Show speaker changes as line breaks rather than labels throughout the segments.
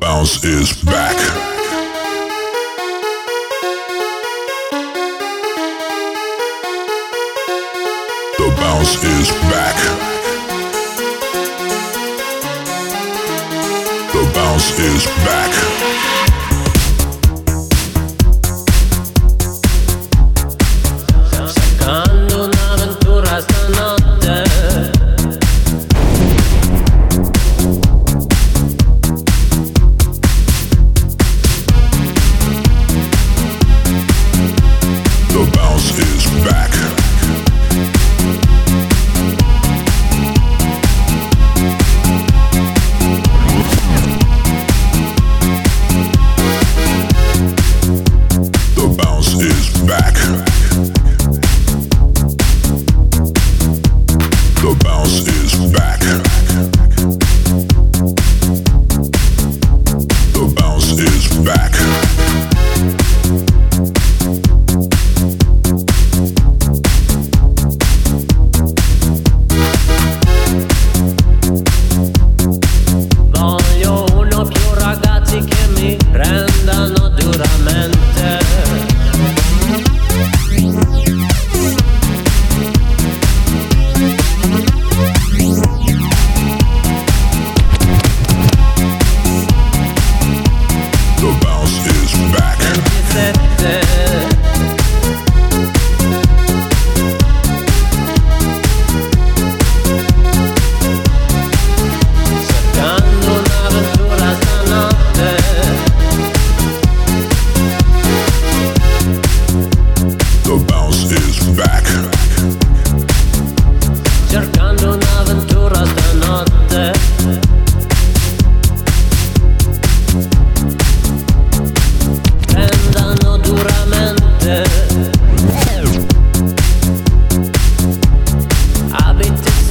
bounce is back. The bounce is back. The bounce is back.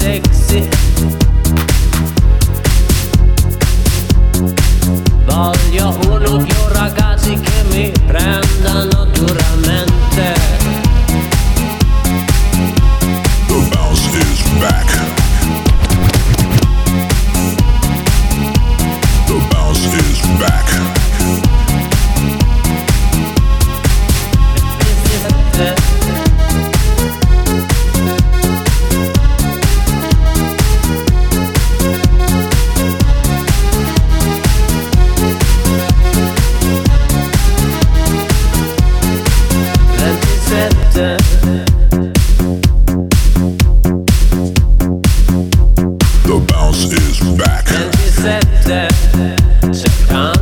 exit. that to.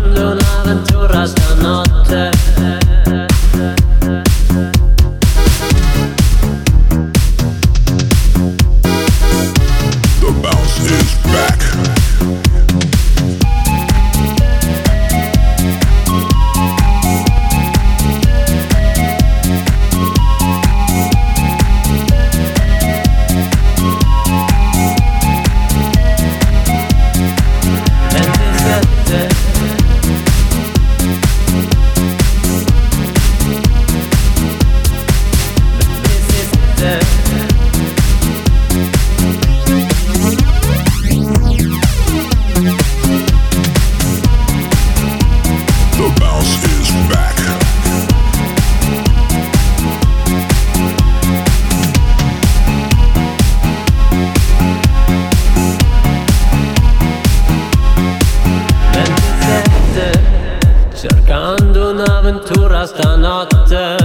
canattı